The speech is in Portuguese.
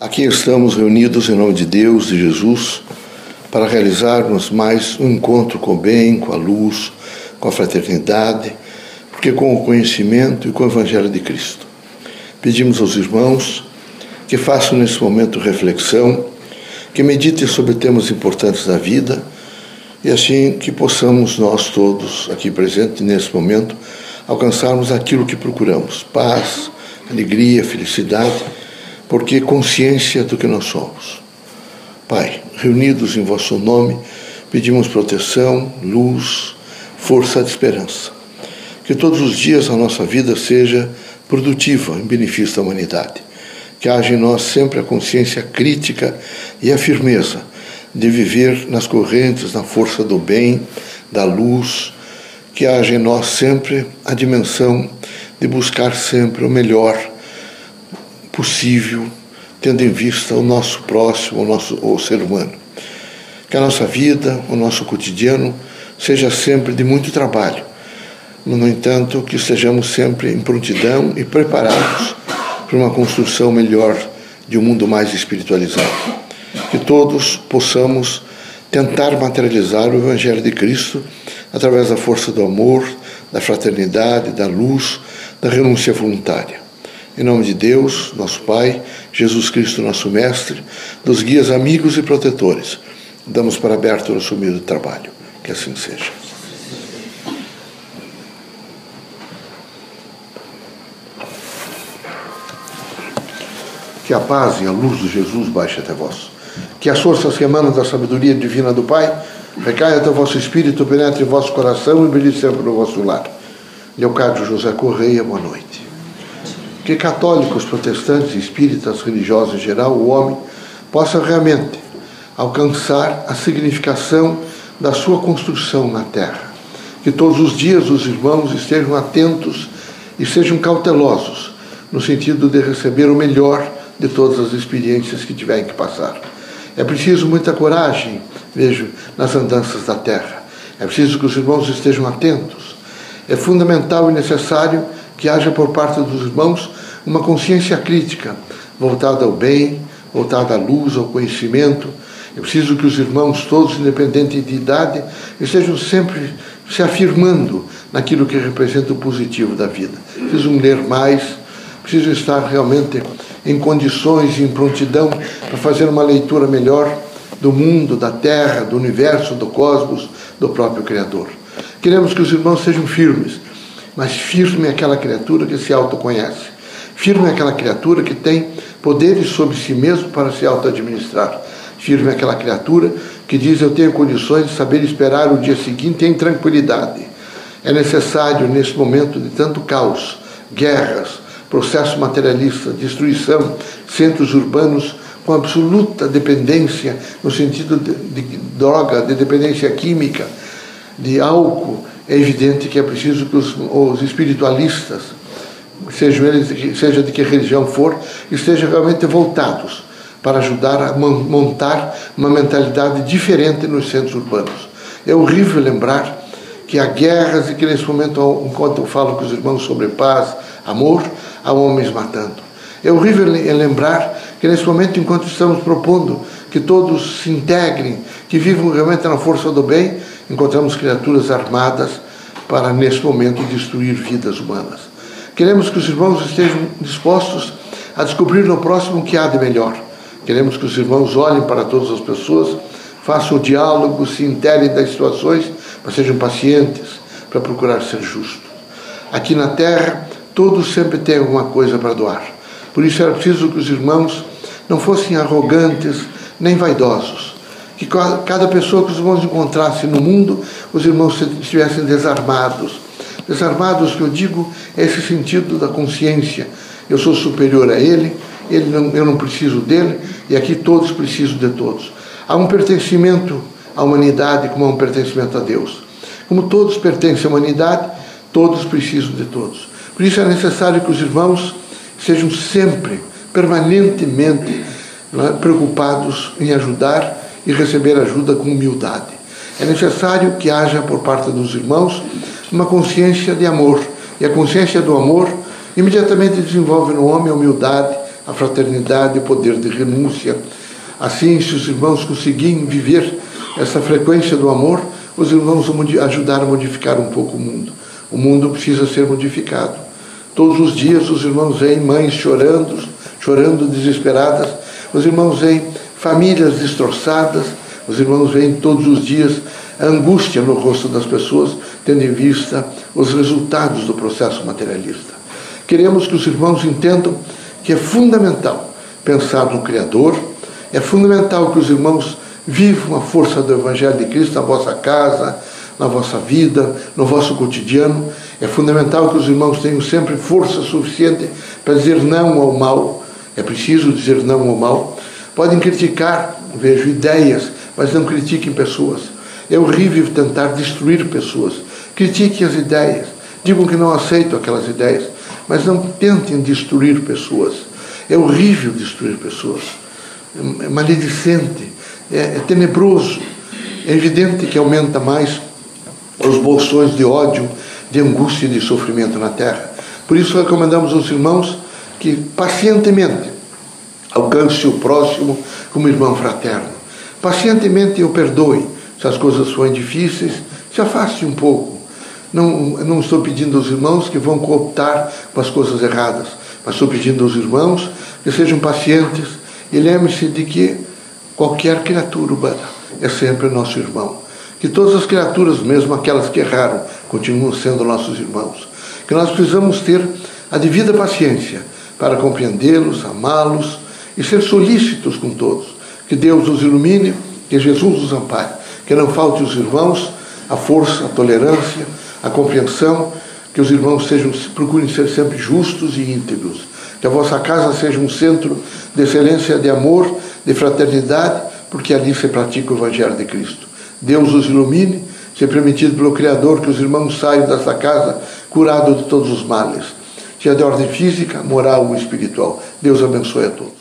Aqui estamos reunidos em nome de Deus e Jesus para realizarmos mais um encontro com o bem, com a luz, com a fraternidade, porque com o conhecimento e com o Evangelho de Cristo. Pedimos aos irmãos que façam nesse momento reflexão, que meditem sobre temas importantes da vida e assim que possamos nós todos aqui presentes nesse momento alcançarmos aquilo que procuramos: paz, alegria, felicidade porque consciência do que nós somos. Pai, reunidos em vosso nome, pedimos proteção, luz, força de esperança. Que todos os dias a nossa vida seja produtiva em benefício da humanidade. Que haja em nós sempre a consciência crítica e a firmeza de viver nas correntes, na força do bem, da luz. Que haja em nós sempre a dimensão de buscar sempre o melhor possível, tendo em vista o nosso próximo, o nosso o ser humano. Que a nossa vida, o nosso cotidiano, seja sempre de muito trabalho. No entanto, que estejamos sempre em prontidão e preparados para uma construção melhor de um mundo mais espiritualizado. Que todos possamos tentar materializar o Evangelho de Cristo através da força do amor, da fraternidade, da luz, da renúncia voluntária. Em nome de Deus, nosso Pai, Jesus Cristo, nosso Mestre, dos guias amigos e protetores, damos para aberto o nosso humilde trabalho. Que assim seja. Que a paz e a luz de Jesus baixe até vós. Que as forças que emanam da sabedoria divina do Pai recaia até o vosso espírito, penetre em vosso coração e brilhe sempre no vosso lar. Leocádio José Correia, boa noite que católicos, protestantes, espíritas, religiosos em geral, o homem possa realmente alcançar a significação da sua construção na terra. Que todos os dias os irmãos estejam atentos e sejam cautelosos no sentido de receber o melhor de todas as experiências que tiverem que passar. É preciso muita coragem, vejo, nas andanças da terra. É preciso que os irmãos estejam atentos. É fundamental e necessário que haja por parte dos irmãos uma consciência crítica, voltada ao bem, voltada à luz, ao conhecimento. É preciso que os irmãos, todos, independente de idade, estejam sempre se afirmando naquilo que representa o positivo da vida. Precisam ler mais, precisam estar realmente em condições em prontidão para fazer uma leitura melhor do mundo, da terra, do universo, do cosmos, do próprio Criador. Queremos que os irmãos sejam firmes, mas firme é aquela criatura que se autoconhece Firme é aquela criatura que tem poderes sobre si mesmo para se auto-administrar. Firme é aquela criatura que diz: Eu tenho condições de saber esperar o dia seguinte em tranquilidade. É necessário, nesse momento de tanto caos, guerras, processo materialista, destruição, centros urbanos com absoluta dependência, no sentido de, de droga, de dependência química, de álcool, é evidente que é preciso que os, os espiritualistas sejam eles, seja de que religião for, estejam realmente voltados para ajudar a montar uma mentalidade diferente nos centros urbanos. É horrível lembrar que há guerras e que nesse momento, enquanto eu falo com os irmãos sobre paz, amor, há homens matando. É horrível lembrar que nesse momento, enquanto estamos propondo que todos se integrem, que vivam realmente na força do bem, encontramos criaturas armadas para, nesse momento, destruir vidas humanas. Queremos que os irmãos estejam dispostos a descobrir no próximo o que há de melhor. Queremos que os irmãos olhem para todas as pessoas, façam o diálogo, se integrem das situações, mas sejam pacientes para procurar ser justos. Aqui na terra, todos sempre têm alguma coisa para doar. Por isso era preciso que os irmãos não fossem arrogantes nem vaidosos. Que cada pessoa que os irmãos encontrassem no mundo, os irmãos estivessem desarmados Desarmados, que eu digo, é esse sentido da consciência. Eu sou superior a ele, ele não, eu não preciso dele, e aqui todos precisam de todos. Há um pertencimento à humanidade como há um pertencimento a Deus. Como todos pertencem à humanidade, todos precisam de todos. Por isso é necessário que os irmãos sejam sempre, permanentemente é, preocupados em ajudar e receber ajuda com humildade. É necessário que haja por parte dos irmãos uma consciência de amor. E a consciência do amor imediatamente desenvolve no homem a humildade, a fraternidade o poder de renúncia. Assim, se os irmãos conseguirem viver essa frequência do amor, os irmãos vão ajudar a modificar um pouco o mundo. O mundo precisa ser modificado. Todos os dias os irmãos veem mães chorando, chorando desesperadas. Os irmãos veem famílias destroçadas. Os irmãos veem todos os dias a angústia no rosto das pessoas, tendo em vista os resultados do processo materialista. Queremos que os irmãos entendam que é fundamental pensar no Criador, é fundamental que os irmãos vivam a força do Evangelho de Cristo na vossa casa, na vossa vida, no vosso cotidiano. É fundamental que os irmãos tenham sempre força suficiente para dizer não ao mal. É preciso dizer não ao mal. Podem criticar, vejo ideias, mas não critiquem pessoas. É horrível tentar destruir pessoas. Critiquem as ideias. Digam que não aceitam aquelas ideias, mas não tentem destruir pessoas. É horrível destruir pessoas. É maledicente, é, é tenebroso. É evidente que aumenta mais os bolsões de ódio, de angústia e de sofrimento na terra. Por isso recomendamos aos irmãos que pacientemente alcance o próximo como irmão fraterno. Pacientemente o perdoe. Se as coisas forem difíceis, se afaste um pouco. Não, não estou pedindo aos irmãos que vão cooptar com as coisas erradas, mas estou pedindo aos irmãos que sejam pacientes e lembre-se de que qualquer criatura humana é sempre nosso irmão. Que todas as criaturas, mesmo aquelas que erraram, continuam sendo nossos irmãos. Que nós precisamos ter a devida paciência para compreendê-los, amá-los e ser solícitos com todos. Que Deus os ilumine, que Jesus os ampare. Que não falte os irmãos a força, a tolerância, a compreensão. Que os irmãos sejam, procurem ser sempre justos e íntegros. Que a vossa casa seja um centro de excelência, de amor, de fraternidade, porque ali se pratica o Evangelho de Cristo. Deus os ilumine, se permitido pelo Criador que os irmãos saiam desta casa curados de todos os males, seja de ordem física, moral ou espiritual. Deus abençoe a todos.